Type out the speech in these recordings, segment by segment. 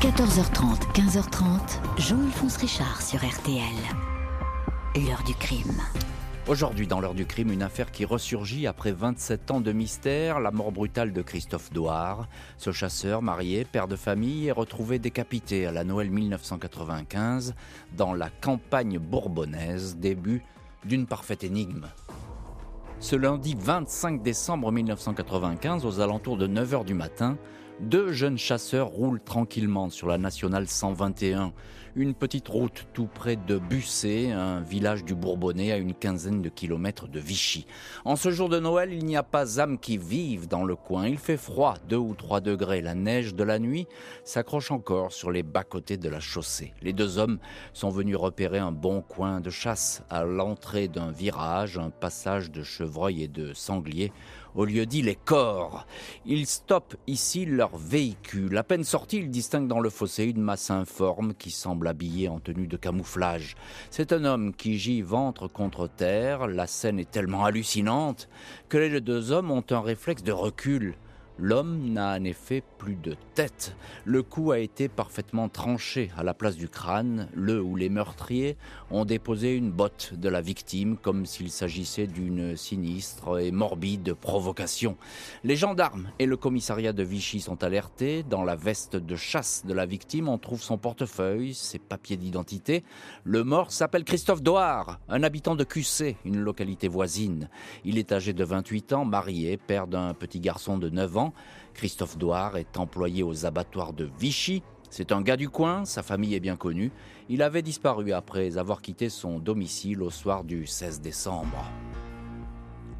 14h30, 15h30, Jean-Alphonse Richard sur RTL. L'heure du crime. Aujourd'hui, dans l'heure du crime, une affaire qui ressurgit après 27 ans de mystère, la mort brutale de Christophe Douard. Ce chasseur, marié, père de famille, est retrouvé décapité à la Noël 1995 dans la campagne bourbonnaise, début d'une parfaite énigme. Ce lundi 25 décembre 1995, aux alentours de 9h du matin, deux jeunes chasseurs roulent tranquillement sur la nationale 121, une petite route tout près de Bussé, un village du Bourbonnais à une quinzaine de kilomètres de Vichy. En ce jour de Noël, il n'y a pas âme qui vive dans le coin. Il fait froid, 2 ou 3 degrés. La neige de la nuit s'accroche encore sur les bas-côtés de la chaussée. Les deux hommes sont venus repérer un bon coin de chasse à l'entrée d'un virage, un passage de chevreuils et de sangliers au lieu dit les corps. Ils stoppent ici leur véhicule. À peine sorti, ils distinguent dans le fossé une masse informe qui semble habillée en tenue de camouflage. C'est un homme qui gît ventre contre terre. La scène est tellement hallucinante que les deux hommes ont un réflexe de recul. L'homme n'a en effet plus de tête. Le coup a été parfaitement tranché à la place du crâne, le où les meurtriers ont déposé une botte de la victime comme s'il s'agissait d'une sinistre et morbide provocation. Les gendarmes et le commissariat de Vichy sont alertés. Dans la veste de chasse de la victime, on trouve son portefeuille, ses papiers d'identité. Le mort s'appelle Christophe Doard, un habitant de QC, une localité voisine. Il est âgé de 28 ans, marié, père d'un petit garçon de 9 ans. Christophe Douard est employé aux abattoirs de Vichy. C'est un gars du coin, sa famille est bien connue. Il avait disparu après avoir quitté son domicile au soir du 16 décembre.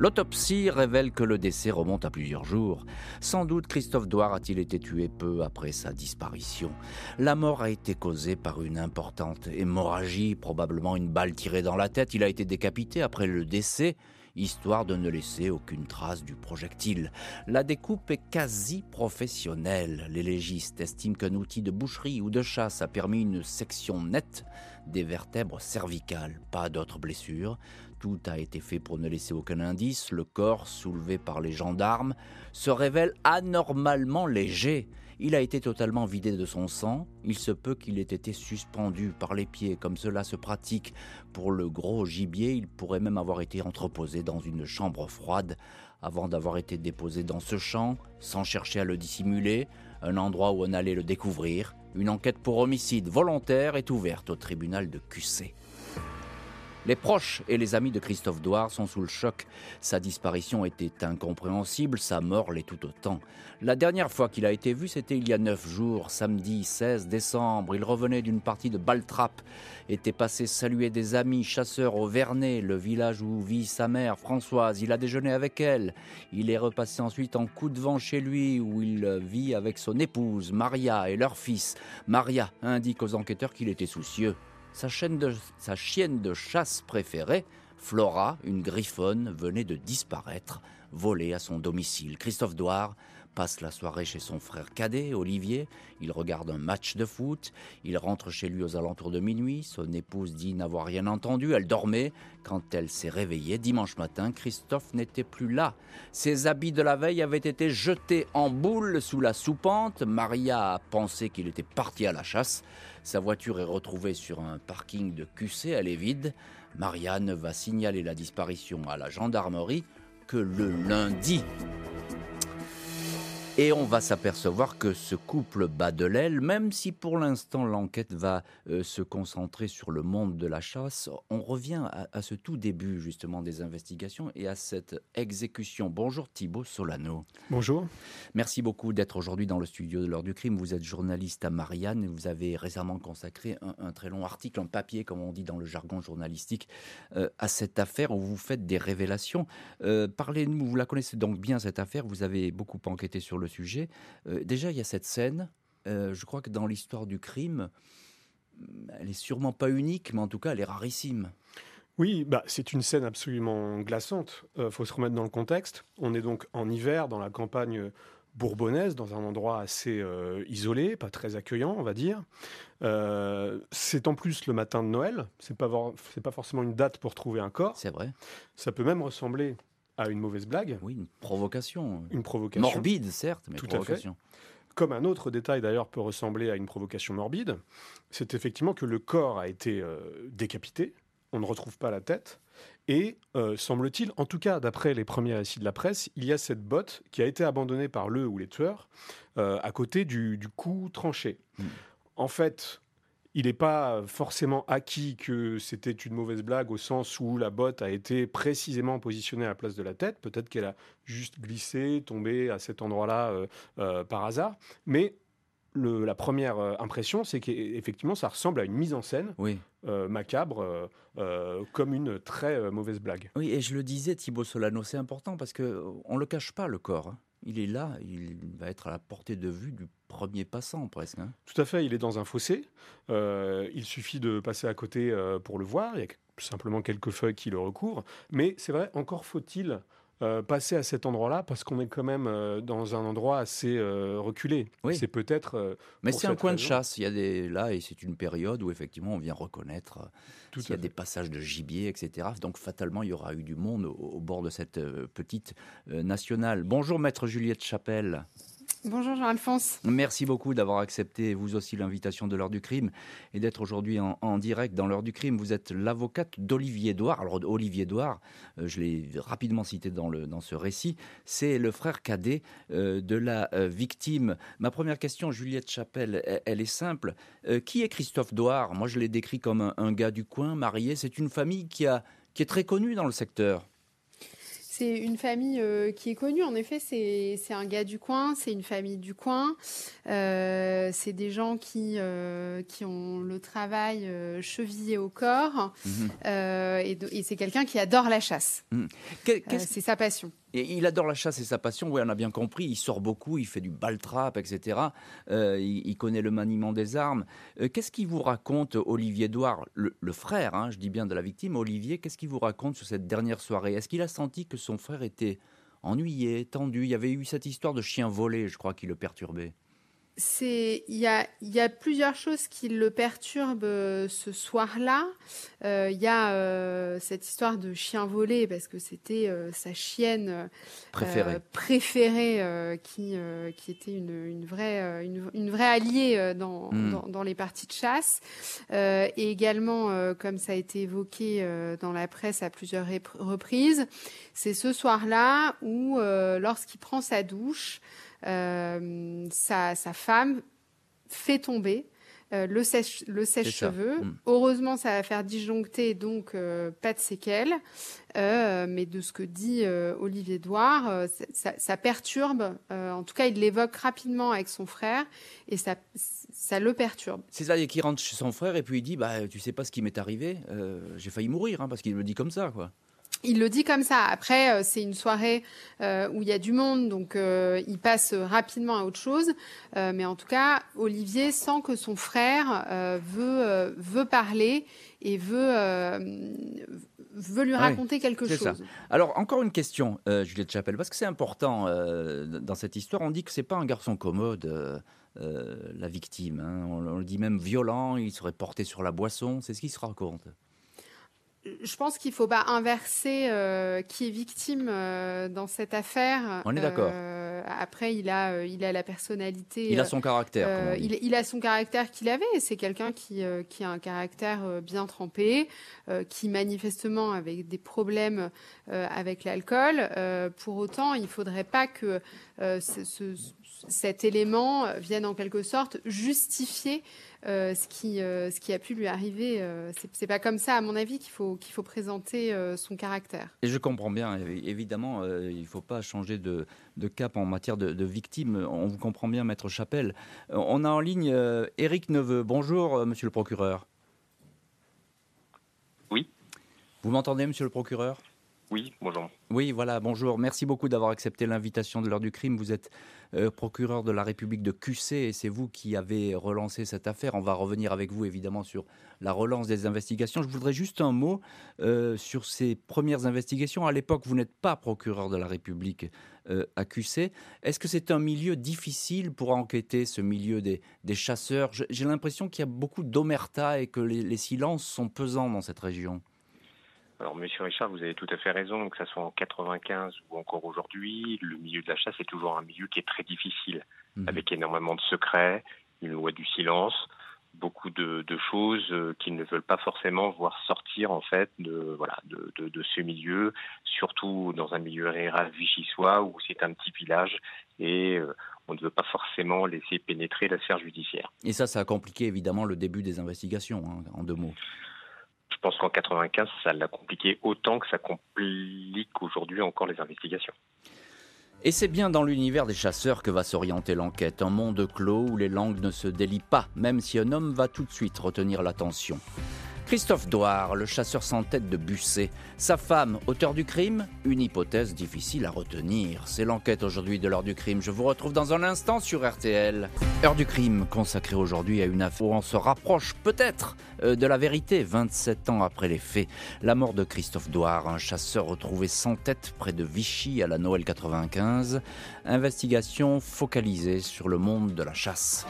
L'autopsie révèle que le décès remonte à plusieurs jours. Sans doute Christophe Douard a-t-il été tué peu après sa disparition. La mort a été causée par une importante hémorragie, probablement une balle tirée dans la tête. Il a été décapité après le décès histoire de ne laisser aucune trace du projectile. La découpe est quasi professionnelle. Les légistes estiment qu'un outil de boucherie ou de chasse a permis une section nette des vertèbres cervicales. Pas d'autres blessures. Tout a été fait pour ne laisser aucun indice. Le corps, soulevé par les gendarmes, se révèle anormalement léger. Il a été totalement vidé de son sang. Il se peut qu'il ait été suspendu par les pieds, comme cela se pratique pour le gros gibier. Il pourrait même avoir été entreposé dans une chambre froide avant d'avoir été déposé dans ce champ, sans chercher à le dissimuler, un endroit où on allait le découvrir. Une enquête pour homicide volontaire est ouverte au tribunal de QC. Les proches et les amis de Christophe Douard sont sous le choc. Sa disparition était incompréhensible, sa mort l'est tout autant. La dernière fois qu'il a été vu, c'était il y a neuf jours, samedi 16 décembre. Il revenait d'une partie de Baltrap, était passé saluer des amis chasseurs au Vernet, le village où vit sa mère Françoise. Il a déjeuné avec elle. Il est repassé ensuite en coup de vent chez lui, où il vit avec son épouse, Maria, et leur fils. Maria indique aux enquêteurs qu'il était soucieux. Sa, chienne de chasse préférée, Flora, une griffonne, venait de disparaître, volée à son domicile. Christophe Douard passe la soirée chez son frère cadet, Olivier. Il regarde un match de foot. Il rentre chez lui aux alentours de minuit. Son épouse dit n'avoir rien entendu. Elle dormait. Quand elle s'est réveillée dimanche matin, Christophe n'était plus là. Ses habits de la veille avaient été jetés en boule sous la soupente. Maria a pensé qu'il était parti à la chasse. Sa voiture est retrouvée sur un parking de QC. Elle est vide. Marianne va signaler la disparition à la gendarmerie que le lundi. Et on va s'apercevoir que ce couple bat de l'aile, même si pour l'instant l'enquête va euh, se concentrer sur le monde de la chasse, on revient à, ce tout début justement des investigations et à cette exécution. Bonjour Thibault Solano. Bonjour. Merci beaucoup d'être aujourd'hui dans le studio de l'heure du crime. Vous êtes journaliste à Marianne et vous avez récemment consacré un, très long article, un papier comme on dit dans le jargon journalistique, euh, à cette affaire où vous faites des révélations. Euh, parlez-nous, vous la connaissez donc bien cette affaire, vous avez beaucoup enquêté sur le sujet. Euh, déjà, il y a cette scène. Euh, je crois que dans l'histoire du crime, elle est sûrement pas unique, mais en tout cas, elle est rarissime. Oui, bah, c'est une scène absolument glaçante. Il euh, faut se remettre dans le contexte. On est donc en hiver dans la campagne bourbonnaise, dans un endroit assez isolé, pas très accueillant, on va dire. c'est en plus le matin de Noël. C'est pas c'est pas forcément une date pour trouver un corps. C'est vrai. Ça peut même ressembler à une mauvaise blague. Oui, une provocation. Une provocation. Morbide, certes, mais Tout provocation. comme un autre détail d'ailleurs peut ressembler à une provocation morbide, c'est effectivement que le corps a été euh, décapité, on ne retrouve pas la tête, et euh, semble-t-il, en tout cas d'après les premiers récits de la presse, il y a cette botte qui a été abandonnée par le ou les tueurs euh, à côté du, cou tranché. Hmm. En fait, il n'est pas forcément acquis que c'était une mauvaise blague au sens où la botte a été précisément positionnée à la place de la tête. Peut-être qu'elle a juste glissé, tombé à cet endroit-là euh, euh, par hasard. Mais la première euh, impression, c'est qu'effectivement, ça ressemble à une mise en scène macabre, comme une très mauvaise blague. Oui, et je le disais, Thibaut Solano, c'est important parce qu'on ne le cache pas, le corps. Il est là, il va être à la portée de vue du premier passant presque. Hein. Tout à fait, il est dans un fossé. Euh, il suffit de passer à côté euh, pour le voir. Il y a simplement quelques feuilles qui le recouvrent. Mais c'est vrai, encore faut-il euh, passer à cet endroit-là parce qu'on est quand même euh, dans un endroit assez euh, reculé. Oui. C'est peut-être. Mais c'est un coin de chasse. Il y a des là et c'est une période où effectivement on vient reconnaître Tout il y a des passages de gibier, etc. Donc fatalement il y aura eu du monde au bord de cette petite nationale. Bonjour maître Juliette Chapelle. Bonjour Jean-Alphonse. Merci beaucoup d'avoir accepté vous aussi l'invitation de l'heure du crime et d'être aujourd'hui en, direct dans l'heure du crime. Vous êtes l'avocate d'Olivier Douard. Alors Olivier Douard, euh, je l'ai rapidement cité dans, le, dans ce récit, c'est le frère cadet euh, de la euh, victime. Ma première question, Juliette Chapelle, elle, est simple. qui est Christophe Douard? Moi je l'ai décrit comme un, un, gars du coin, marié. C'est une famille qui, a, qui est très connue dans le secteur. C'est une famille euh, qui est connue. En effet, c'est un gars du coin, c'est une famille du coin. Euh, c'est des gens qui, euh, qui ont le travail chevillé au corps. Mhm. et, et c'est quelqu'un qui adore la chasse. Mhm. c'est sa passion. Il adore la chasse et sa passion, oui, on a bien compris. Il sort beaucoup, il fait du baltrap, etc. Euh, il, connaît le maniement des armes. Euh, qu'est-ce qu'il vous raconte, Olivier Edouard, le, frère, hein, je dis bien de la victime, Olivier, qu'est-ce qu'il vous raconte sur cette dernière soirée? Est-ce qu'il a senti que son frère était ennuyé, tendu? Il y avait eu cette histoire de chien volé, je crois, qui le perturbait c'est il y a, y a, plusieurs choses qui le perturbent euh, ce soir-là. Euh, il y a euh, cette histoire de chien volé parce que c'était sa chienne préférée, qui, qui était une, une vraie, une, vraie alliée dans, hmm. dans, dans, les parties de chasse. et également, comme ça a été évoqué dans la presse à plusieurs reprises, c'est ce soir-là où, lorsqu'il prend sa douche, euh, sa, femme fait tomber euh, le sèche-cheveux. Mm. Heureusement, ça va faire disjoncter, donc euh, pas de séquelles. mais de ce que dit Olivier Douard, ça, perturbe. en tout cas, il l'évoque rapidement avec son frère et ça, ça le perturbe. C'est ça, qui rentre chez son frère et puis il dit bah, Tu sais pas ce qui m'est arrivé J'ai failli mourir, hein, parce qu'il me dit comme ça. quoi. Il le dit comme ça. Après, euh, c'est une soirée euh, où il y a du monde, donc euh, il passe rapidement à autre chose. mais en tout cas, Olivier sent que son frère veut, veut parler et veut, veut lui raconter quelque chose. Ça. Alors, encore une question, Juliette Chapelle, parce que c'est important dans cette histoire. On dit que c'est pas un garçon commode. la victime, hein. on, on, le dit même violent, il serait porté sur la boisson, c'est ce qui se raconte je pense qu'il ne faut pas inverser euh, qui est victime euh, dans cette affaire. On est d'accord. Euh, après, il a, il a la personnalité. Il a son caractère. Il, il, a son caractère qu'il avait. C'est quelqu'un qui, qui a un caractère bien trempé, qui manifestement avait des problèmes avec l'alcool. pour autant, il ne faudrait pas que ce, cet élément vienne en quelque sorte justifier euh, ce, qui, euh, ce qui a pu lui arriver. Euh, c'est pas comme ça, à mon avis, qu'il faut, qu'il faut présenter son caractère. Et je comprends bien, évidemment, il ne faut pas changer de, de, cap en matière de, de, victimes. On vous comprend bien, Maître Chapelle. On a en ligne Éric Neveu. Bonjour, monsieur le procureur. Oui. Vous m'entendez, monsieur le procureur? Oui, bonjour. Oui, voilà, bonjour. Merci beaucoup d'avoir accepté l'invitation de l'heure du crime. Vous êtes euh, procureur de la République de QC et c'est vous qui avez relancé cette affaire. On va revenir avec vous évidemment sur la relance des investigations. Je voudrais juste un mot euh, sur ces premières investigations. À l'époque, vous n'êtes pas procureur de la République euh, à QC. Est-ce que c'est un milieu difficile pour enquêter, ce milieu des, chasseurs? J'ai l'impression qu'il y a beaucoup d'omerta et que les silences sont pesants dans cette région. Alors, Monsieur Richard, vous avez tout à fait raison, que ce soit en 95 ou encore aujourd'hui, le milieu de la chasse est toujours un milieu qui est très difficile, mhm. avec énormément de secrets, une loi du silence, beaucoup de, choses euh, qu'ils ne veulent pas forcément voir sortir en fait de voilà de, de, ce milieu, surtout dans un milieu rural vichysois où c'est un petit village et euh, on ne veut pas forcément laisser pénétrer la sphère judiciaire. Et ça, ça a compliqué évidemment le début des investigations, hein, en deux mots. Je pense qu'en 95, ça l'a compliqué autant que ça complique aujourd'hui encore les investigations. Et c'est bien dans l'univers des chasseurs que va s'orienter l'enquête, un monde clos où les langues ne se délient pas, même si un homme va tout de suite retenir l'attention. Christophe Douard, le chasseur sans tête de Busset. Sa femme, auteur du crime Une hypothèse difficile à retenir. C'est l'enquête aujourd'hui de l'heure du crime. Je vous retrouve dans un instant sur RTL. Heure du crime consacrée aujourd'hui à une affaire où on se rapproche peut-être euh, de la vérité 27 ans après les faits. La mort de Christophe Douard, un chasseur retrouvé sans tête près de Vichy à la Noël 95. Investigation focalisée sur le monde de la chasse.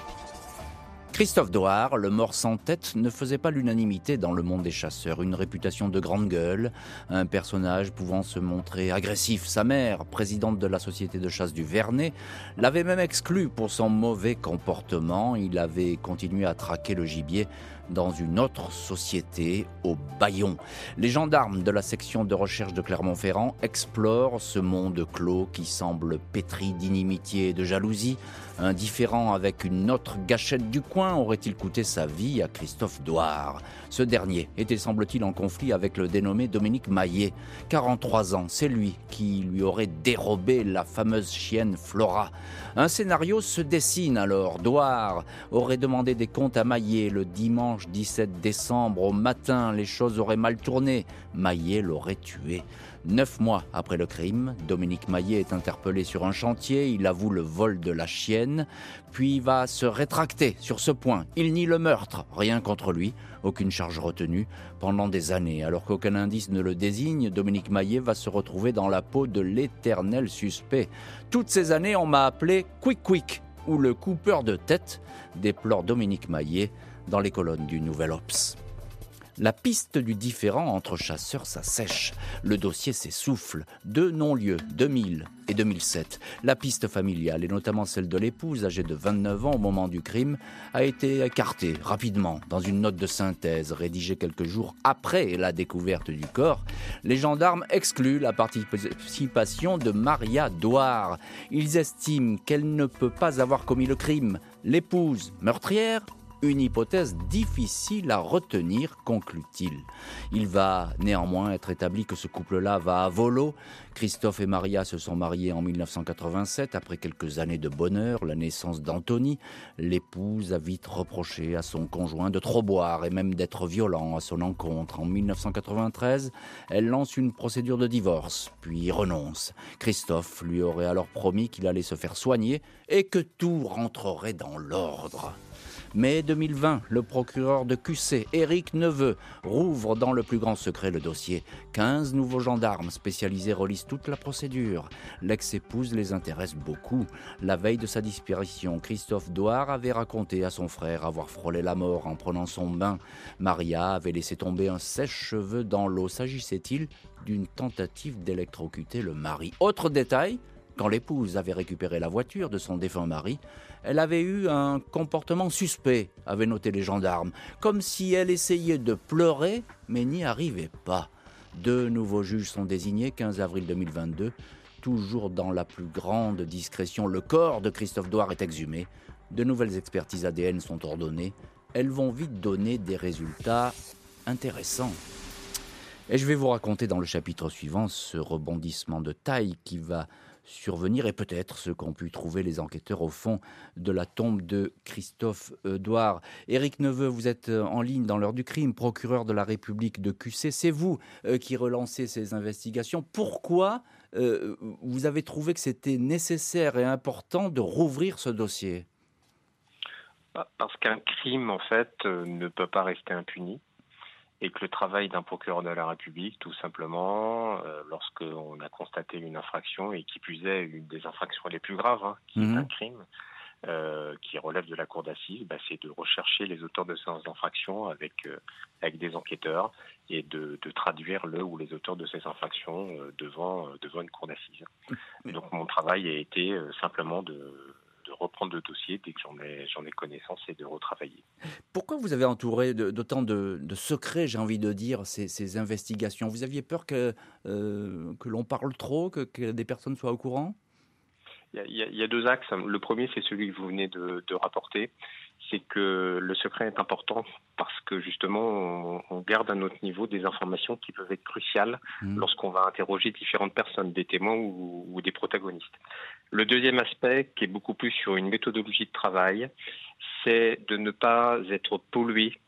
Christophe Doard, le mort sans tête, ne faisait pas l'unanimité dans le monde des chasseurs. Une réputation de grande gueule, un personnage pouvant se montrer agressif. Sa mère, présidente de la société de chasse du Vernet, l'avait même exclu pour son mauvais comportement. Il avait continué à traquer le gibier dans une autre société, au Bayon. Les gendarmes de la section de recherche de Clermont-Ferrand explorent ce monde clos qui semble pétri d'inimitié et de jalousie. Indifférent avec une autre gâchette du coin aurait-il coûté sa vie à Christophe Douard? Ce dernier était, semble-t-il, en conflit avec le dénommé Dominique Maillet. 43 ans, c'est lui qui lui aurait dérobé la fameuse chienne Flora. Un scénario se dessine alors. Douard aurait demandé des comptes à Maillet le dimanche 17 décembre au matin, les choses auraient mal tourné. Maillet l'aurait tué. Neuf mois après le crime, Dominique Maillet est interpellé sur un chantier, il avoue le vol de la chienne, puis va se rétracter sur ce point. Il nie le meurtre, rien contre lui, aucune charge retenue. Pendant des années, alors qu'aucun indice ne le désigne, Dominique Maillet va se retrouver dans la peau de l'éternel suspect. Toutes ces années, on m'a appelé Quick Quick, ou le coupeur de tête, déplore Dominique Maillet dans les colonnes du Nouvel Ops. La piste du différent entre chasseurs s'assèche. Le dossier s'essouffle. Deux non-lieux, 2000 et 2007. La piste familiale, et notamment celle de l'épouse, âgée de 29 ans au moment du crime, a été écartée rapidement dans une note de synthèse rédigée quelques jours après la découverte du corps. Les gendarmes excluent la participation de Maria Douard. Ils estiment qu'elle ne peut pas avoir commis le crime. L'épouse meurtrière une hypothèse difficile à retenir, conclut-il. Il va néanmoins être établi que ce couple-là va à volo. Christophe et Maria se sont mariés en 1987 après quelques années de bonheur, la naissance d'Anthony. L'épouse a vite reproché à son conjoint de trop boire et même d'être violent à son encontre. En 1993, elle lance une procédure de divorce, puis renonce. Christophe lui aurait alors promis qu'il allait se faire soigner et que tout rentrerait dans l'ordre. Mai 2020, le procureur de QC, Éric Neveu, rouvre dans le plus grand secret le dossier. 15 nouveaux gendarmes spécialisés relisent toute la procédure. L'ex-épouse les intéresse beaucoup. La veille de sa disparition, Christophe Douard avait raconté à son frère avoir frôlé la mort en prenant son bain. Maria avait laissé tomber un sèche-cheveux dans l'eau. S'agissait-il d'une tentative d'électrocuter le mari? Autre détail, quand l'épouse avait récupéré la voiture de son défunt mari, elle avait eu un comportement suspect, avaient noté les gendarmes, comme si elle essayait de pleurer, mais n'y arrivait pas. Deux nouveaux juges sont désignés 15 avril 2022. Toujours dans la plus grande discrétion, le corps de Christophe Douard est exhumé. De nouvelles expertises ADN sont ordonnées. Elles vont vite donner des résultats intéressants. Et je vais vous raconter dans le chapitre suivant ce rebondissement de taille qui va survenir et peut-être ce qu'ont pu trouver les enquêteurs au fond de la tombe de Christophe Edouard. Éric Neveu, vous êtes euh, en ligne dans l'heure du crime, procureur de la République de QC. C'est vous euh, qui relancez ces investigations. Pourquoi euh, vous avez trouvé que c'était nécessaire et important de rouvrir ce dossier? Parce qu'un crime, en fait, ne peut pas rester impuni et que le travail d'un procureur de la République, tout simplement, euh, lorsqu'on a constaté une infraction, et qui plus est une des infractions les plus graves, hein, qui est mhm. un crime, qui relève de la cour d'assises, bah, c'est de rechercher les auteurs de séances d'infraction avec, avec des enquêteurs et de, traduire le ou les auteurs de ces infractions devant, devant une cour d'assises. Donc mon travail a été simplement de reprendre le dossier dès que j'en ai, j'en ai connaissance et de retravailler. Pourquoi vous avez entouré d'autant de, secrets, j'ai envie de dire, ces, investigations? Vous aviez peur que, euh, que l'on parle trop, que, des personnes soient au courant? Il y, a, deux axes. Le premier, c'est celui que vous venez de, rapporter. C'est que le secret est important parce que justement, on, garde à notre niveau des informations qui peuvent être cruciales mmh. lorsqu'on va interroger différentes personnes, des témoins ou, des protagonistes. Le deuxième aspect, qui est beaucoup plus sur une méthodologie de travail, c'est de ne pas être pollué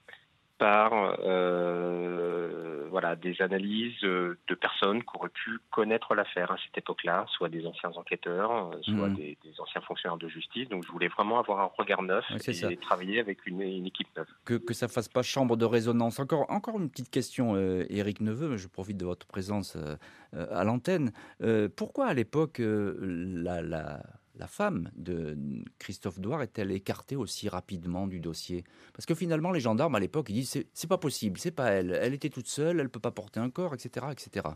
par euh, voilà, des analyses de personnes qui auraient pu connaître l'affaire à cette époque-là, soit des anciens enquêteurs, soit mmh. des, anciens fonctionnaires de justice. Donc je voulais vraiment avoir un regard neuf et travailler avec une, équipe neuve. Que, que ça fasse pas chambre de résonance. Encore, encore une petite question, euh, Éric Neveu, je profite de votre présence euh, à l'antenne. pourquoi à l'époque la, la la femme de Christophe Douard est-elle écartée aussi rapidement du dossier? Parce que finalement, les gendarmes à l'époque, ils disent c'est pas possible, c'est pas elle. Elle était toute seule, elle peut pas porter un corps, etc., etc.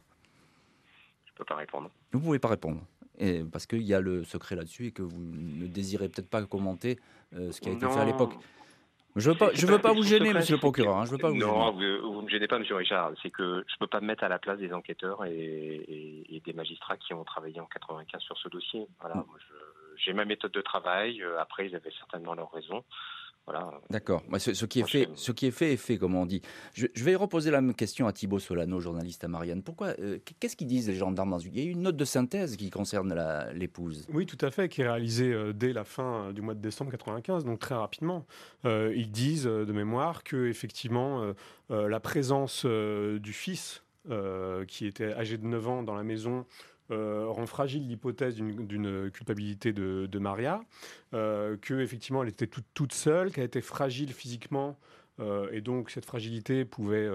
Je peux pas répondre. Vous pouvez pas répondre. Et parce qu'il y a le secret là-dessus et que vous ne désirez peut-être pas commenter euh, ce qui a été fait à l'époque. Je veux pas, je veux pas vous gêner, monsieur le procureur. Hein, je veux pas vous non, vous, ne me gênez pas, monsieur Richard. C'est que je peux pas me mettre à la place des enquêteurs et, des magistrats qui ont travaillé en 95 sur ce dossier. Voilà, mm. j'ai ma méthode de travail. Euh, après, ils avaient certainement leurs raisons. D'accord. Ce, qui est fait, ce qui est fait est fait, comme on dit. Je, vais reposer la même question à Thibault Solano, journaliste à Marianne. Pourquoi euh, Qu'est-ce qu'ils disent les gendarmes dans une Il y a une note de synthèse qui concerne l'épouse. Oui, tout à fait, qui est réalisée euh, dès la fin euh, du mois de décembre 95, donc très rapidement. ils disent de mémoire que effectivement la présence du fils qui était âgé de 9 ans dans la maison euh, rend fragile l'hypothèse d'une culpabilité de, Maria, euh, qu'effectivement elle était toute, seule, qu'elle était fragile physiquement. Euh, et donc cette fragilité pouvait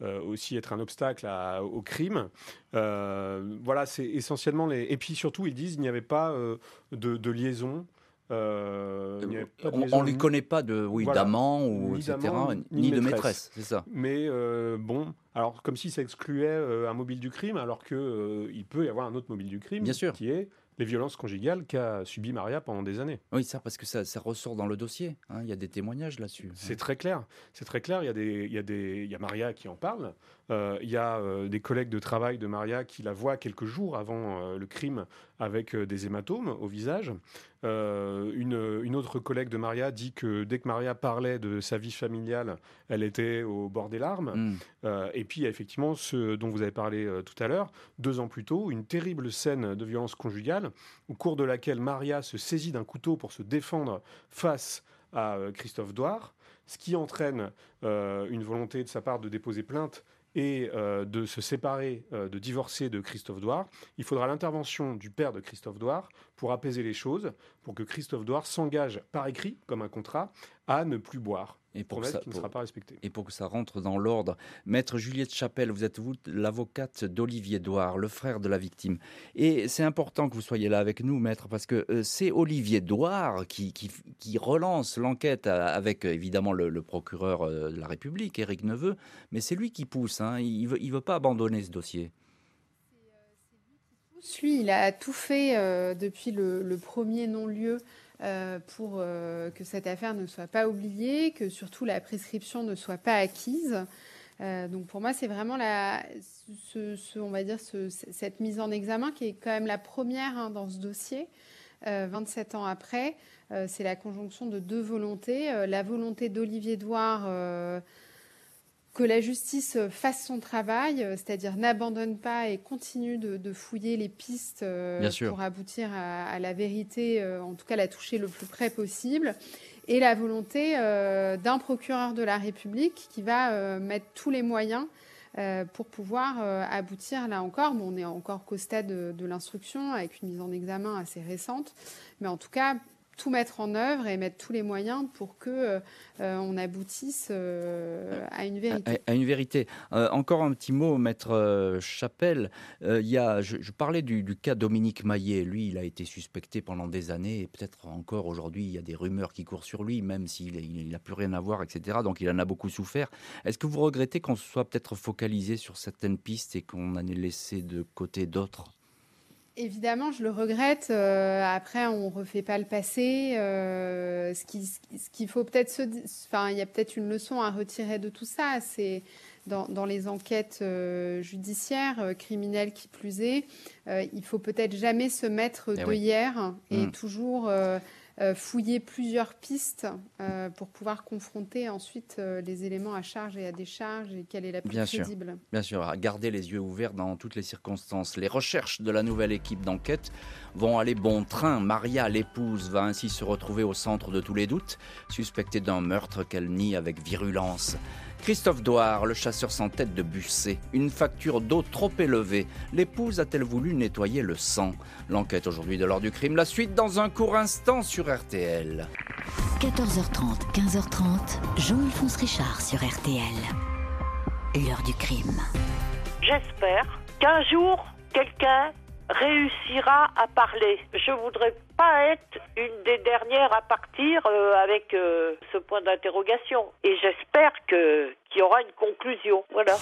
aussi être un obstacle au crime. voilà, c'est essentiellement les. Et puis surtout, ils disent qu'il n'y avait pas de, liaison euh, on ne lui connaît pas de oui d'amant ou etc. Ni, de maîtresse, c'est ça. Mais euh, bon, alors comme si ça excluait euh, un mobile du crime, alors que il peut y avoir un autre mobile du crime, Bien sûr. qui est les violences conjugales qu'a subi Maria pendant des années. Oui, ça parce que ça, ressort dans le dossier. Hein. il y a des témoignages là-dessus. C'est très clair. C'est très clair. Il y a des, il y a des, il y a Maria qui en parle. Euh, il y a euh, des collègues de travail de Maria qui la voient quelques jours avant euh, le crime avec des hématomes au visage. Une, autre collègue de Maria dit que dès que Maria parlait de sa vie familiale, elle était au bord des larmes. Mm. et puis il y a effectivement ce dont vous avez parlé tout à l'heure, deux ans plus tôt, une terrible scène de violence conjugale au cours de laquelle Maria se saisit d'un couteau pour se défendre face à Christophe Douard, ce qui entraîne une volonté de sa part de déposer plainte et euh, de se séparer, euh, de divorcer de Christophe Douard, il faudra l'intervention du père de Christophe Douard pour apaiser les choses, pour que Christophe Douard s'engage par écrit, comme un contrat, à ne plus boire. Et pour, ça, qui ne sera pas respecté. Et pour que ça rentre dans l'ordre. Maître Juliette Chapelle, vous êtes vous l'avocate d'Olivier Douard, le frère de la victime. Et c'est important que vous soyez là avec nous, maître, parce que euh, c'est Olivier Douard qui, qui, relance l'enquête avec évidemment le, procureur de la République, Éric Neveu, mais c'est lui qui pousse. Hein. il ne veut, il veut pas abandonner ce dossier. Lui, il a tout fait euh, depuis le, premier non-lieu euh, pour euh, que cette affaire ne soit pas oubliée, que surtout la prescription ne soit pas acquise. donc pour moi, c'est vraiment la, on va dire cette mise en examen qui est quand même la première hein, dans ce dossier. 27 ans après, c'est la conjonction de deux volontés. la volonté d'Olivier Douard que la justice fasse son travail, euh, c'est-à-dire n'abandonne pas et continue de, fouiller les pistes euh, pour aboutir à, la vérité, euh, en tout cas la toucher le plus près possible, et la volonté d'un procureur de la République qui va mettre tous les moyens pour pouvoir aboutir là encore. Bon, on est encore qu'au stade de, de l'instruction avec une mise en examen assez récente, mais en tout cas tout mettre en œuvre et mettre tous les moyens pour que euh, euh, on aboutisse euh, à une vérité. À, une vérité. encore un petit mot, maître Chapelle. il y a, je, parlais du, cas Dominique Maillet. Lui, il a été suspecté pendant des années et peut-être encore aujourd'hui, il y a des rumeurs qui courent sur lui, même s'il n'a plus rien à voir, etc. Donc il en a beaucoup souffert. Est-ce que vous regrettez qu'on soit peut-être focalisé sur certaines pistes et qu'on en ait laissé de côté d'autres? Évidemment, je le regrette. Euh, après, on refait pas le passé. Euh, ce qu'il ce faut peut-être se, enfin, il y a peut-être une leçon à retirer de tout ça. C'est dans, dans, les enquêtes euh, judiciaires, criminelles qui plus est, il faut peut-être jamais se mettre eh de hier et mm. toujours fouiller plusieurs pistes euh, pour pouvoir confronter ensuite euh, les éléments à charge et à décharge et quelle est la plus bien crédible. Sûr, bien sûr, à garder les yeux ouverts dans toutes les circonstances. Les recherches de la nouvelle équipe d'enquête vont aller bon train. Maria, l'épouse, va ainsi se retrouver au centre de tous les doutes, suspectée d'un meurtre qu'elle nie avec virulence. Christophe Douard, le chasseur sans tête de Busset. Une facture d'eau trop élevée. L'épouse a-t-elle voulu nettoyer le sang? L'enquête aujourd'hui de l'heure du crime. La suite dans un court instant sur RTL. 14h30, 15h30, Jean-Alphonse Richard sur RTL. L'heure du crime. J'espère qu'un jour, quelqu'un réussira à parler. Je voudrais pas être une des dernières à partir euh, avec euh, ce point d'interrogation. Et j'espère que qu'il y aura une conclusion. Voilà.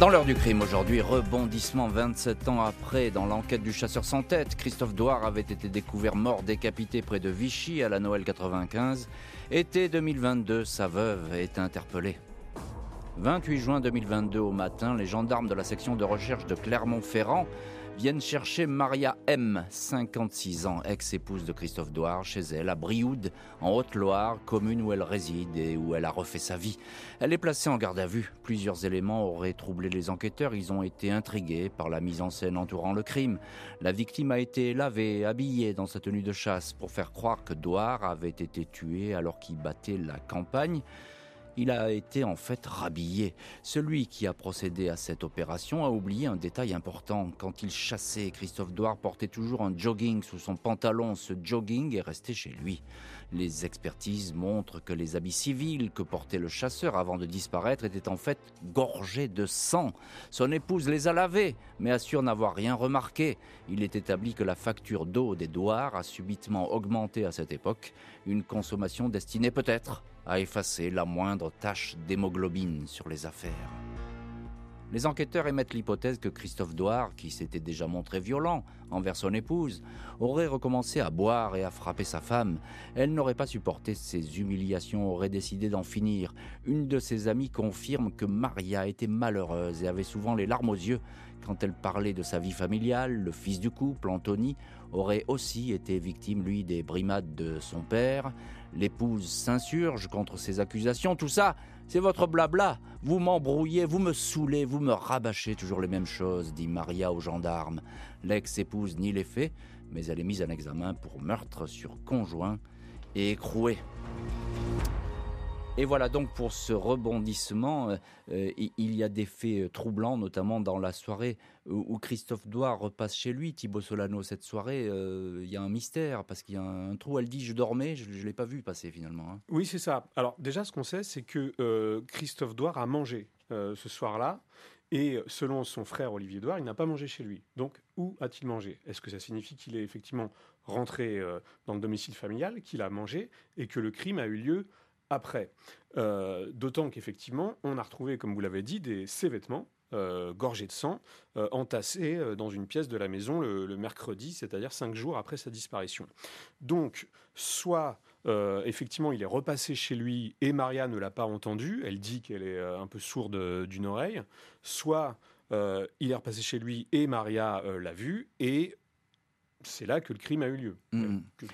Dans l'heure du crime aujourd'hui, rebondissement 27 ans après dans l'enquête du chasseur sans tête. Christophe Douard avait été découvert mort décapité près de Vichy à la Noël 95. Été 2022, sa veuve est interpellée. 28 juin 2022 au matin, les gendarmes de la section de recherche de Clermont-Ferrand viennent chercher Maria M, 56 ans, ex-épouse de Christophe Douard, chez elle, à Brioude, en Haute-Loire, commune où elle réside et où elle a refait sa vie. Elle est placée en garde à vue. Plusieurs éléments auraient troublé les enquêteurs. Ils ont été intrigués par la mise en scène entourant le crime. La victime a été lavée, habillée dans sa tenue de chasse pour faire croire que Douard avait été tué alors qu'il battait la campagne il a été en fait rhabillé. Celui qui a procédé à cette opération a oublié un détail important. Quand il chassait, Christophe Douard portait toujours un jogging sous son pantalon. Ce jogging est resté chez lui. Les expertises montrent que les habits civils que portait le chasseur avant de disparaître étaient en fait gorgés de sang. Son épouse les a lavés, mais assure n'avoir rien remarqué. Il est établi que la facture d'eau des douars a subitement augmenté à cette époque, une consommation destinée peut-être à effacer la moindre tache d'hémoglobine sur les affaires. Les enquêteurs émettent l'hypothèse que Christophe Douard, qui s'était déjà montré violent envers son épouse, aurait recommencé à boire et à frapper sa femme. Elle n'aurait pas supporté ces humiliations, aurait décidé d'en finir. Une de ses amies confirme que Maria était malheureuse et avait souvent les larmes aux yeux quand elle parlait de sa vie familiale. Le fils du couple, Anthony, aurait aussi été victime, lui, des brimades de son père. L'épouse s'insurge contre ces accusations. Tout ça, c'est votre blabla. Vous m'embrouillez, vous me saoulez, vous me rabâchez toujours les mêmes choses, dit Maria aux gendarmes. L'ex-épouse nie les faits, mais elle est mise en examen pour meurtre sur conjoint et écrouée. Et voilà donc pour ce rebondissement, euh, euh, il y a des faits euh, troublants, notamment dans la soirée où Christophe Douard repasse chez lui, Thibaut Solano, cette soirée, il y a un mystère, parce qu'il y a un trou, elle dit je dormais, je ne l'ai pas vu passer finalement. Hein. Oui, c'est ça. Alors déjà, ce qu'on sait, c'est que Christophe Douard a mangé ce soir-là, et selon son frère Olivier Douard, il n'a pas mangé chez lui. Donc, où a-t-il mangé? Est-ce que ça signifie qu'il est effectivement rentré dans le domicile familial, qu'il a mangé, et que le crime a eu lieu après. Euh, d'autant qu'effectivement, on a retrouvé, comme vous l'avez dit, des, ses vêtements euh, gorgés de sang, euh, entassés dans une pièce de la maison le, mercredi, c'est-à-dire cinq jours après sa disparition. Donc, soit effectivement il est repassé chez lui et Maria ne l'a pas entendu, elle dit qu'elle est un peu sourde d'une oreille, soit il est repassé chez lui et Maria l'a vu, et c'est là que le crime a eu lieu.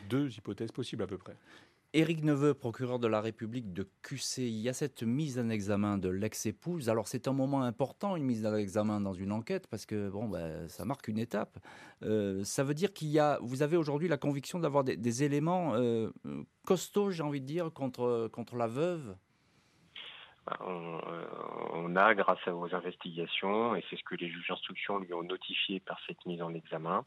Deux hypothèses possibles à peu près. Éric Neveu, procureur de la République de QC, il y a cette mise en examen de l'ex-épouse. Alors c'est un moment important, une mise en examen dans une enquête, parce que bon, ben, ça marque une étape. Euh, ça veut dire qu'il y a, vous avez aujourd'hui la conviction d'avoir des, éléments euh, costauds, j'ai envie de dire, contre, contre la veuve? On, euh, on, a, grâce à vos investigations, et c'est ce que les juges d'instruction lui ont notifié par cette mise en examen,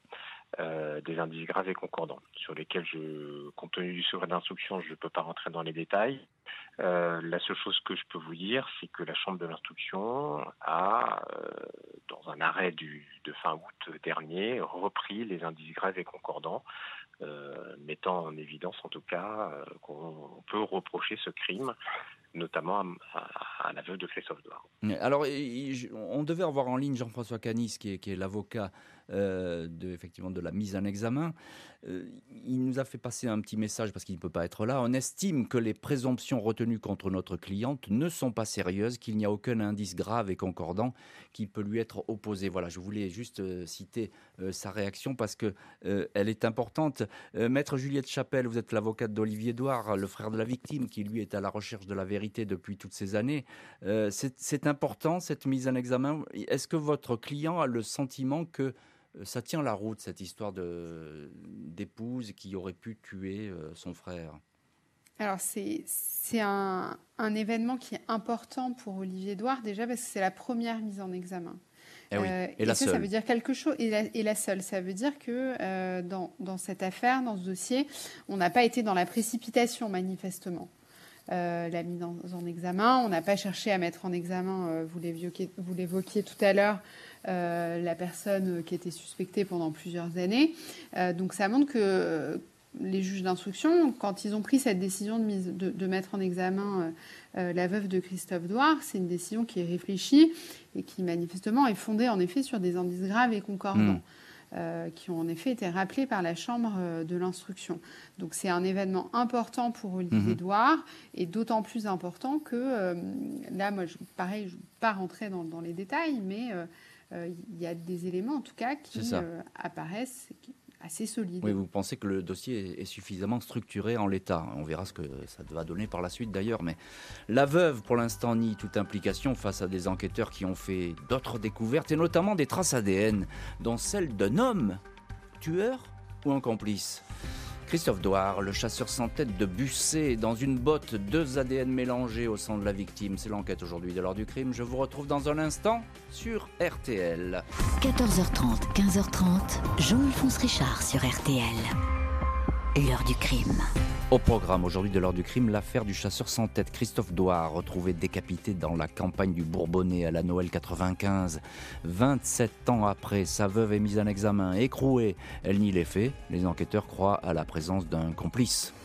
euh, des indices graves et concordants, sur lesquels, je, compte tenu du secret d'instruction, je ne peux pas rentrer dans les détails. Euh, la seule chose que je peux vous dire, c'est que la Chambre de l'instruction a, euh, dans un arrêt de fin août dernier, repris les indices graves et concordants, mettant en évidence en tout cas qu'on peut reprocher ce crime notamment à, la l'aveu de Christophe Doir. Alors, on devait avoir en ligne Jean-François Canis, qui est l'avocat euh, de, effectivement, de la mise en examen. Euh, il nous a fait passer un petit message parce qu'il ne peut pas être là. On estime que les présomptions retenues contre notre cliente ne sont pas sérieuses, qu'il n'y a aucun indice grave et concordant qui peut lui être opposé. Voilà, je voulais juste euh, citer sa réaction parce que elle est importante. Maître Juliette Chapelle, vous êtes l'avocate d'Olivier Edouard, le frère de la victime, qui lui est à la recherche de la vérité depuis toutes ces années. C'est important cette mise en examen. Est-ce que votre client a le sentiment que ça tient la route, cette histoire d'épouse qui aurait pu tuer euh, son frère alors, c'est un, un, événement qui est important pour Olivier Edouard, déjà parce que c'est la première mise en examen. Eh euh, et, ça, ça veut dire quelque chose. Et la, et la seule, ça veut dire que dans, dans, cette affaire, dans ce dossier, on n'a pas été dans la précipitation, manifestement. la mise en, en examen, on n'a pas cherché à mettre en examen, vous l'évoquiez tout à l'heure, euh, la personne qui était suspectée pendant plusieurs années. Euh, donc ça montre que les juges d'instruction, quand ils ont pris cette décision de, de, mettre en examen euh, la veuve de Christophe Douard, c'est une décision qui est réfléchie et qui manifestement est fondée en effet sur des indices graves et concordants. Hmm. qui ont en effet été rappelés par la Chambre de l'instruction. Donc c'est un événement important pour Olivier mmh. Douard et d'autant plus important que là, moi, je, pareil, je ne vais pas rentrer dans, dans les détails, mais euh, il y a des éléments en tout cas qui euh, apparaissent assez solides. Oui, vous pensez que le dossier est suffisamment structuré en l'état. On verra ce que ça va donner par la suite d'ailleurs. Mais la veuve, pour l'instant, nie toute implication face à des enquêteurs qui ont fait d'autres découvertes, et notamment des traces ADN, dont celle d'un homme tueur ou un complice. Christophe Douard, le chasseur sans tête de Bussé, dans une botte, deux ADN mélangés au sang de la victime. C'est l'enquête aujourd'hui de l'heure du crime. Je vous retrouve dans un instant sur RTL. 14h30, 15h30, Jean-Alphonse Richard sur RTL. L'heure du crime. Au programme aujourd'hui de l'heure du crime, l'affaire du chasseur sans tête Christophe Douard, retrouvé décapité dans la campagne du Bourbonnais à la Noël 95. 27 ans après, sa veuve est mise en examen, écrouée. Elle nie les faits. Les enquêteurs croient à la présence d'un complice.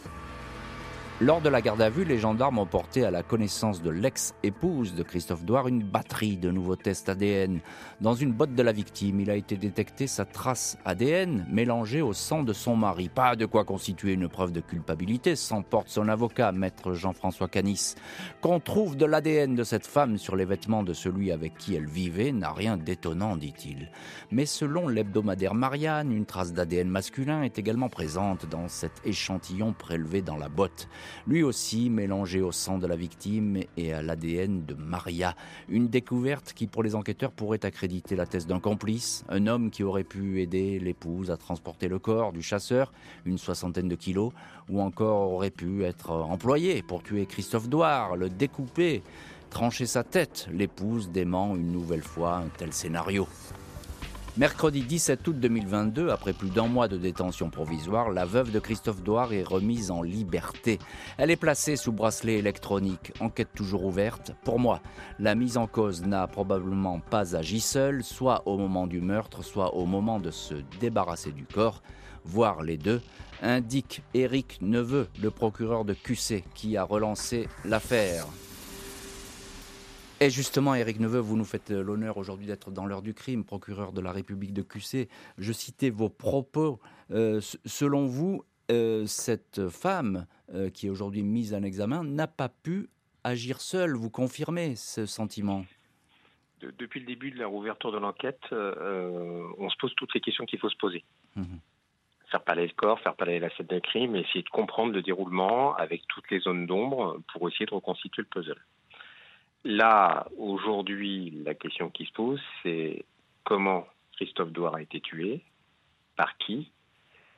Lors de la garde à vue, les gendarmes ont porté à la connaissance de l'ex-épouse de Christophe Douard une batterie de nouveaux tests ADN. Dans une botte de la victime, il a été détecté sa trace ADN mélangée au sang de son mari. Pas de quoi constituer une preuve de culpabilité, s'emporte son avocat, maître Jean-François Canis. Qu'on trouve de l'ADN de cette femme sur les vêtements de celui avec qui elle vivait n'a rien d'étonnant, dit-il. Mais selon l'hebdomadaire Marianne, une trace d'ADN masculin est également présente dans cet échantillon prélevé dans la botte lui aussi mélangé au sang de la victime et à l'ADN de Maria. Une découverte qui pour les enquêteurs pourrait accréditer la thèse d'un complice, un homme qui aurait pu aider l'épouse à transporter le corps du chasseur, une soixantaine de kilos, ou encore aurait pu être employé pour tuer Christophe Douard, le découper, trancher sa tête. L'épouse dément une nouvelle fois un tel scénario. Mercredi 17 août 2022, après plus d'un mois de détention provisoire, la veuve de Christophe Douard est remise en liberté. Elle est placée sous bracelet électronique, enquête toujours ouverte. Pour moi, la mise en cause n'a probablement pas agi seule, soit au moment du meurtre, soit au moment de se débarrasser du corps, voire les deux, indique Éric Neveu, le procureur de QC, qui a relancé l'affaire. Et justement, Éric Neveu, vous nous faites euh, l'honneur aujourd'hui d'être dans l'heure du crime, procureur de la République de QC. Je citais vos propos. Euh, selon vous, euh, cette femme qui est aujourd'hui mise en examen n'a pas pu agir seule. Vous confirmez ce sentiment? Depuis le début de la rouverture de l'enquête, on se pose toutes les questions qu'il faut se poser. Mmh faire parler le corps, faire parler la scène d'un crime, essayer de comprendre le déroulement avec toutes les zones d'ombre pour essayer de reconstituer le puzzle. Là, aujourd'hui, la question qui se pose, c'est comment Christophe Douard a été tué, par qui,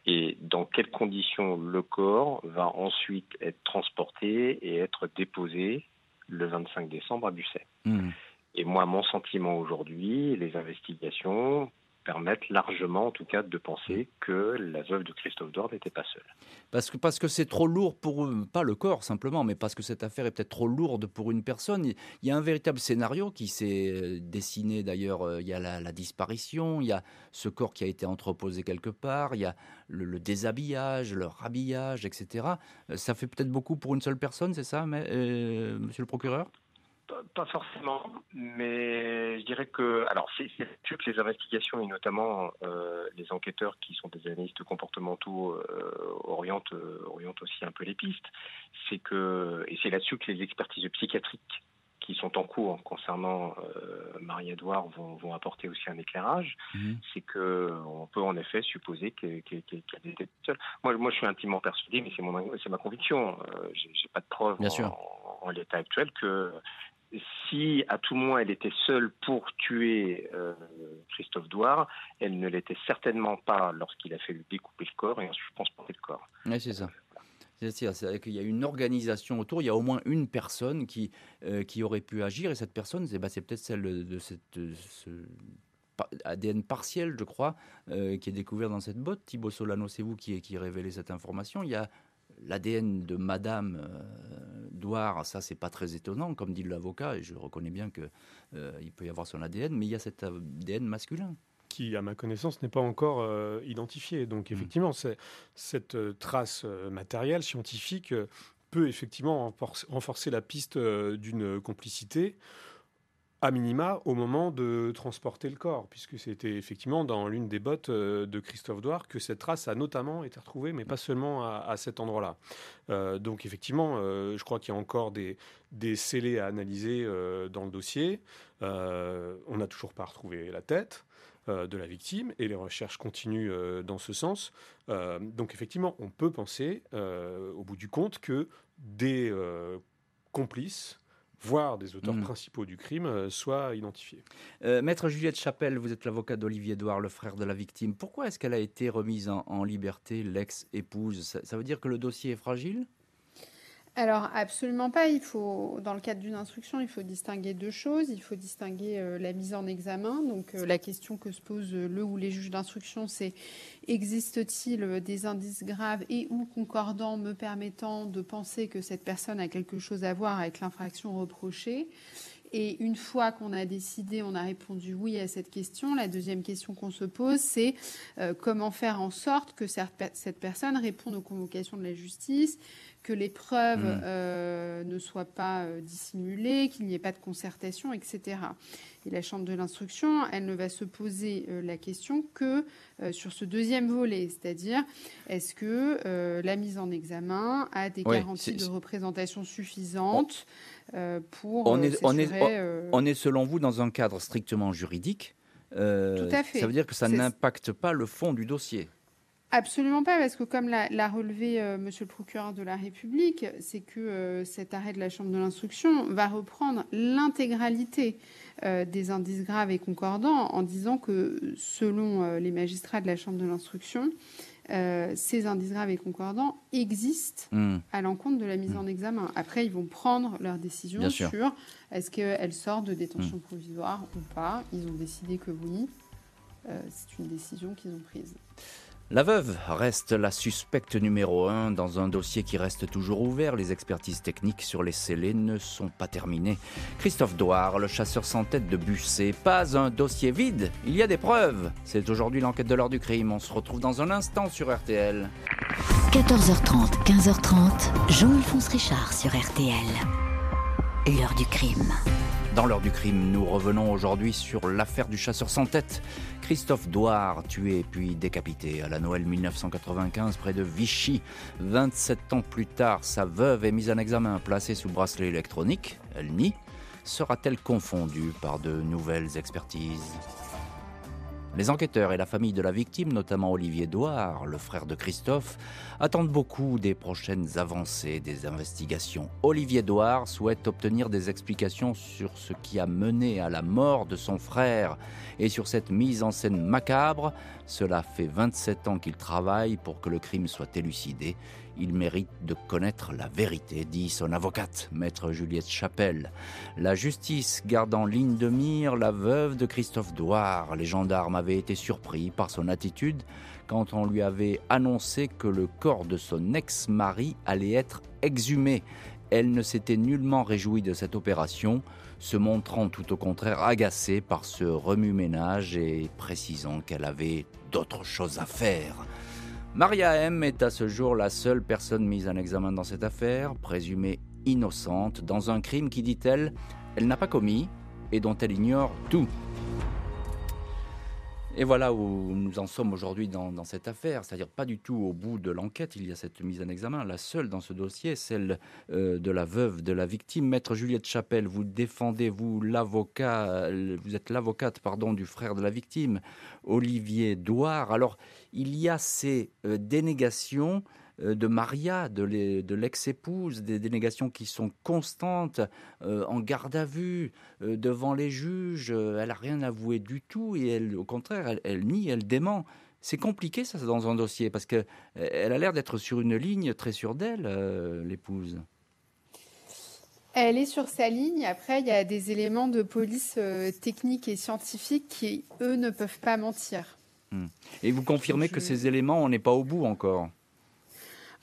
et dans quelles conditions le corps va ensuite être transporté et être déposé le 25 décembre à Busset. Hmm. Et moi, mon sentiment aujourd'hui, les investigations permettent largement, en tout cas, de penser que la veuve de Christophe Dor n'était pas seule. Parce que parce que c'est trop lourd pour pas le corps simplement, mais parce que cette affaire est peut-être trop lourde pour une personne. Il y a un véritable scénario qui s'est euh, dessiné d'ailleurs. Euh, il y a la, disparition, il y a ce corps qui a été entreposé quelque part, il y a le, déshabillage, le rhabillage, etc. Euh, ça fait peut-être beaucoup pour une seule personne, c'est ça, mais, Monsieur le procureur? Pas forcément, mais je dirais que, alors c'est sûr que les investigations et notamment euh, les enquêteurs qui sont des analystes comportementaux euh, orientent, euh, orientent aussi un peu les pistes. C'est que, et c'est là-dessus que les expertises psychiatriques qui sont en cours concernant Marie-Edouard vont, vont, apporter aussi un éclairage, mhm. c'est que on peut en effet supposer qu'elle était seule. Moi, moi, je suis intimement persuadé, mais c'est mon, c'est ma conviction. J'ai pas de preuves en, en l'état actuel que si à tout moins elle était seule pour tuer euh, Christophe Douard, elle ne l'était certainement pas lorsqu'il a fait découper le corps et ensuite transporter le corps. C'est ça. C'est-à-dire qu'il y a une organisation autour, il y a au moins une personne qui, euh, qui aurait pu agir, et cette personne, c'est bah, peut-être celle de cette, ce ADN partiel, je crois, euh, qui est découvert dans cette botte. Thibaut Solano, c'est vous qui, qui révélé cette information. Il y a l'ADN de Madame Douard, ça c'est pas très étonnant, comme dit l'avocat, et je reconnais bien qu'il euh, peut y avoir son ADN, mais il y a cet ADN masculin qui, à ma connaissance, n'est pas encore euh, identifié. Donc, mm. effectivement, cette trace matérielle, scientifique, peut effectivement renforcer la piste d'une complicité à minima au moment de transporter le corps, puisque c'était effectivement dans l'une des bottes euh, de Christophe Douard que cette trace a notamment été retrouvée, mais pas seulement à, cet endroit-là. Euh, donc effectivement, euh, je crois qu'il y a encore des, scellés à analyser dans le dossier. on n'a toujours pas retrouvé la tête. de la victime et les recherches continuent dans ce sens. donc effectivement, on peut penser, au bout du compte, que des complices voire des auteurs mm. principaux du crime, euh, soient identifiés. Euh, Maître Juliette Chapelle, vous êtes l'avocat d'Olivier Edouard, le frère de la victime. Pourquoi est-ce qu'elle a été remise en, liberté, l'ex-épouse? Ça veut dire que le dossier est fragile? Alors absolument pas. Il faut, dans le cadre d'une instruction, il faut distinguer deux choses. Il faut distinguer euh, la mise en examen. Donc euh, la question que se pose euh, le ou les juges d'instruction, c'est existe-t-il des indices graves et ou concordants me permettant de penser que cette personne a quelque chose à voir avec l'infraction reprochée? Et une fois qu'on a décidé, on a répondu oui à cette question, la deuxième question qu'on se pose, c'est comment faire en sorte que cette personne réponde aux convocations de la justice, que les preuves mm. euh, ne soient pas euh, dissimulées, qu'il n'y ait pas de concertation, etc. Et la Chambre de l'instruction, elle ne va se poser euh, la question que sur ce deuxième volet, c'est-à-dire est-ce que la mise en examen a des garanties de représentation suffisantes pour on est, on, est, on est selon vous dans un cadre strictement juridique. Tout à fait. Ça veut dire que ça n'impacte pas le fond du dossier. Absolument pas, parce que comme l'a relevé euh, Monsieur le procureur de la République, c'est que euh, cet arrêt de la Chambre de l'instruction va reprendre l'intégralité euh, des indices graves et concordants en disant que selon les magistrats de la Chambre de l'instruction, ces indices graves et concordants existent hmm. à l'encontre de la mise hmm. en examen. Après, ils vont prendre leur décision sur est-ce qu'elle sort de détention hmm. provisoire ou pas. Ils ont décidé que oui. c'est une décision qu'ils ont prise. La veuve reste la suspecte numéro un dans un dossier qui reste toujours ouvert. Les expertises techniques sur les scellés ne sont pas terminées. Christophe Douard, le chasseur sans tête de Busset, pas un dossier vide. Il y a des preuves. C'est aujourd'hui l'enquête de l'heure du crime. On se retrouve dans un instant sur RTL. 14h30, 15h30, Jean-Alphonse Richard sur RTL. L'heure du crime. Dans l'heure du crime, nous revenons aujourd'hui sur l'affaire du chasseur sans tête. Christophe Douard, tué puis décapité à la Noël 1995 près de Vichy. 27 ans plus tard, sa veuve est mise en examen, placée sous bracelet électronique. Elle nie. Sera-t-elle confondue par de nouvelles expertises? Les enquêteurs et la famille de la victime, notamment Olivier Douard, le frère de Christophe, attendent beaucoup des prochaines avancées des investigations. Olivier Douard souhaite obtenir des explications sur ce qui a mené à la mort de son frère et sur cette mise en scène macabre. Cela fait 27 ans qu'il travaille pour que le crime soit élucidé. Il mérite de connaître la vérité, dit son avocate, maître Juliette Chapelle. La justice garde en ligne de mire la veuve de Christophe Douard. Les gendarmes avaient été surpris par son attitude quand on lui avait annoncé que le corps de son ex-mari allait être exhumé. Elle ne s'était nullement réjouie de cette opération, se montrant tout au contraire agacée par ce remue-ménage et précisant qu'elle avait d'autres choses à faire. Maria M est à ce jour la seule personne mise en examen dans cette affaire, présumée innocente, dans un crime qui, dit-elle, elle n'a pas commis et dont elle ignore tout. Et voilà où nous en sommes aujourd'hui dans, cette affaire, c'est-à-dire pas du tout au bout de l'enquête, il y a cette mise en examen, la seule dans ce dossier, celle euh, de la veuve de la victime. Maître Juliette Chapelle, vous défendez, vous l'avocat, vous êtes l'avocate, pardon, du frère de la victime, Olivier Douard. Alors, il y a ces euh, dénégations euh, de Maria, de l'ex-épouse, des dénégations qui sont constantes, euh, en garde à vue, euh, devant les juges. elle n'a rien avoué du tout et elle, au contraire, elle, nie, elle dément. C'est compliqué ça dans un dossier parce qu'elle a l'air d'être sur une ligne très sûre d'elle, l'épouse. Elle est sur sa ligne. Après, il y a des éléments de police technique et scientifique qui, eux, ne peuvent pas mentir. Hmm. Et vous confirmez que ces éléments, on n'est pas au bout encore?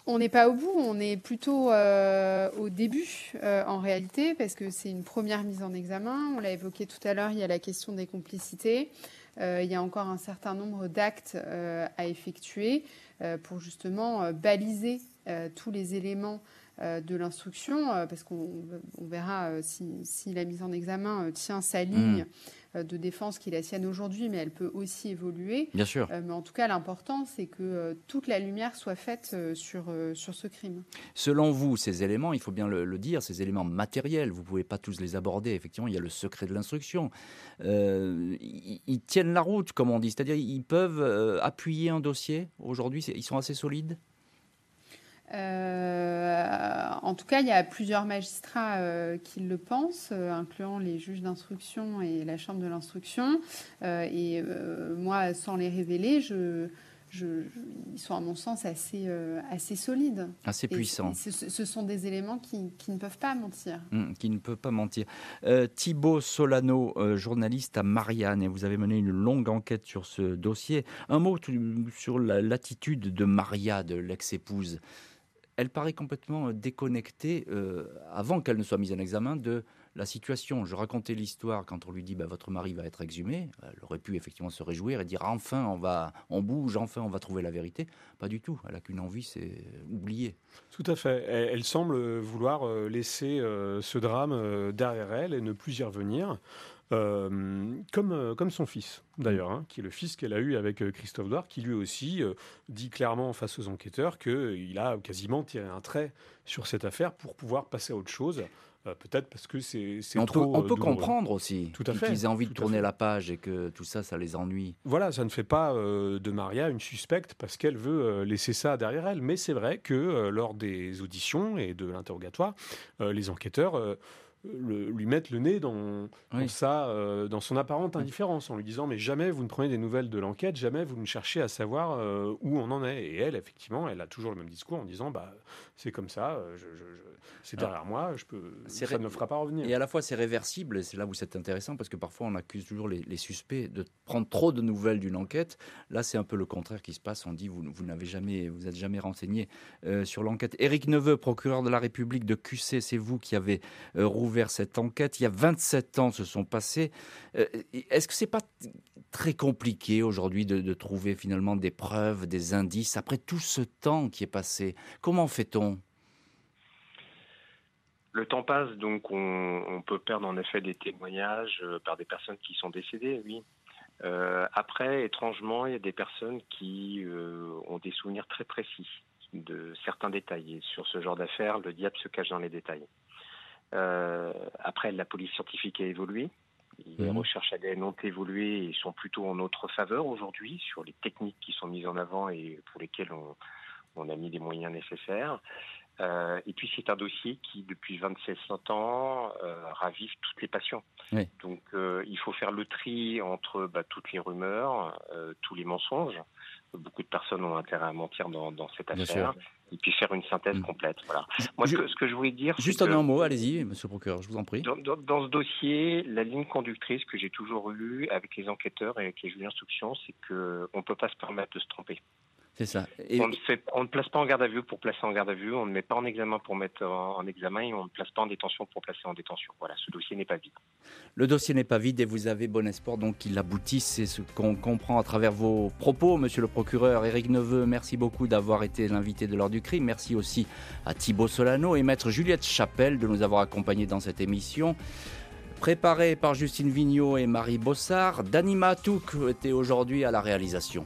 On n'est pas au bout, on est plutôt euh, au début euh, en réalité, parce que c'est une première mise en examen. On l'a évoqué tout à l'heure, il y a la question des complicités. Euh, il y a encore un certain nombre d'actes à effectuer pour justement baliser tous les éléments de l'instruction, parce qu'on verra si, la mise en examen tient sa ligne. Mmh. Euh, de défense qui est la sienne aujourd'hui, mais elle peut aussi évoluer. Bien sûr. Euh, mais en tout cas, l'important, c'est que euh, toute la lumière soit faite sur, sur ce crime. Selon vous, ces éléments, il faut bien le, dire, ces éléments matériels, vous ne pouvez pas tous les aborder. Effectivement, il y a le secret de l'instruction. ils, ils, tiennent la route, comme on dit, c'est-à-dire ils peuvent appuyer un dossier aujourd'hui, ils sont assez solides? Euh, en tout cas, il y a plusieurs magistrats euh, qui le pensent, euh, incluant les juges d'instruction et la chambre de l'instruction. et moi, sans les révéler, je, ils sont à mon sens assez, assez solides. Assez puissants. ce, sont des éléments qui, qui, ne peuvent pas mentir. Hum, qui ne peuvent pas mentir. Thibaut Solano, journaliste à Marianne, et vous avez mené une longue enquête sur ce dossier. Un mot sur l'attitude de Maria, de l'ex-épouse elle paraît complètement euh, déconnectée, euh, avant qu'elle ne soit mise en examen, de la situation. Je racontais l'histoire quand on lui dit bah, votre mari va être exhumé. Elle aurait pu effectivement se réjouir et dire enfin on va, on bouge, enfin on va trouver la vérité. Pas du tout. Elle a qu'une envie, c'est oublier. Tout à fait. Elle, semble vouloir euh, laisser ce drame derrière elle et ne plus y revenir. Comme, comme son fils, d'ailleurs, hein, qui est le fils qu'elle a eu avec euh, Christophe Douard, qui lui aussi euh, dit clairement face aux enquêteurs qu'il a quasiment tiré un trait sur cette affaire pour pouvoir passer à autre chose. Euh, peut-être parce que c'est on trop. Peut, on peut comprendre aussi qu'ils aient envie de tourner la page et que tout ça, ça les ennuie. Voilà, ça ne fait pas de Maria une suspecte parce qu'elle veut laisser ça derrière elle. Mais c'est vrai que lors des auditions et de l'interrogatoire, les enquêteurs lui mettre le nez dans, ça, euh, dans son apparente indifférence, en lui disant mais jamais vous ne prenez des nouvelles de l'enquête, jamais vous ne cherchez à savoir euh, où on en est. Et elle, effectivement, elle a toujours le même discours en disant bah c'est comme ça, euh, je, c'est derrière moi, je peux, ça ne me fera pas revenir. Et à la fois c'est réversible, et c'est là où c'est intéressant parce que parfois on accuse toujours les, suspects de prendre trop de nouvelles d'une enquête. Là c'est un peu le contraire qui se passe. On dit vous, vous n'avez jamais, vous êtes jamais renseigné sur l'enquête. Éric Neveu, procureur de la République de QC, c'est vous qui avez rouvert vers cette enquête. Il y a 27 ans se sont passés. Euh, est-ce que c'est pas très compliqué aujourd'hui de, trouver finalement des preuves, des indices après tout ce temps qui est passé? Comment fait-on le temps passe, donc on, peut perdre en effet des témoignages euh, par des personnes qui sont décédées, oui. Euh, après, étrangement, il y a des personnes qui ont des souvenirs très précis de certains détails. Et sur ce genre d'affaires, le diable se cache dans les détails. Euh, après, la police scientifique a évolué. Les mhm. recherches ADN ont évolué et sont plutôt en notre faveur aujourd'hui sur les techniques qui sont mises en avant et pour lesquelles on, on a mis des moyens nécessaires. Euh, et puis c'est un dossier qui, depuis 27 ans, euh, ravive toutes les passions. Donc euh, il faut faire le tri entre bah, toutes les rumeurs, tous les mensonges. Beaucoup de personnes ont intérêt à mentir dans, dans cette affaire. et puis faire une synthèse mm. complète. Voilà. Moi, ce, que, je voulais dire. Juste un mot, allez-y, monsieur le procureur, je vous en prie. Dans, dans, ce dossier, la ligne conductrice que j'ai toujours eue avec les enquêteurs et avec les juges d'instruction, c'est qu'on ne peut pas se permettre de se tromper. C'est ça. On, ne fait, on, ne place pas en garde à vue pour placer en garde à vue, on ne met pas en examen pour mettre en, examen et on ne place pas en détention pour placer en détention. Voilà, ce dossier n'est pas vide. Le dossier n'est pas vide et vous avez bon espoir donc qu'il aboutisse. C'est ce qu'on comprend à travers vos propos, monsieur le procureur. Éric Neveu, merci beaucoup d'avoir été l'invité de l'heure du crime. Merci aussi à Thibault Solano et maître Juliette Chapelle de nous avoir accompagnés dans cette émission. Préparée par Justine Vignot et Marie Bossard, Danima Touk était aujourd'hui à la réalisation.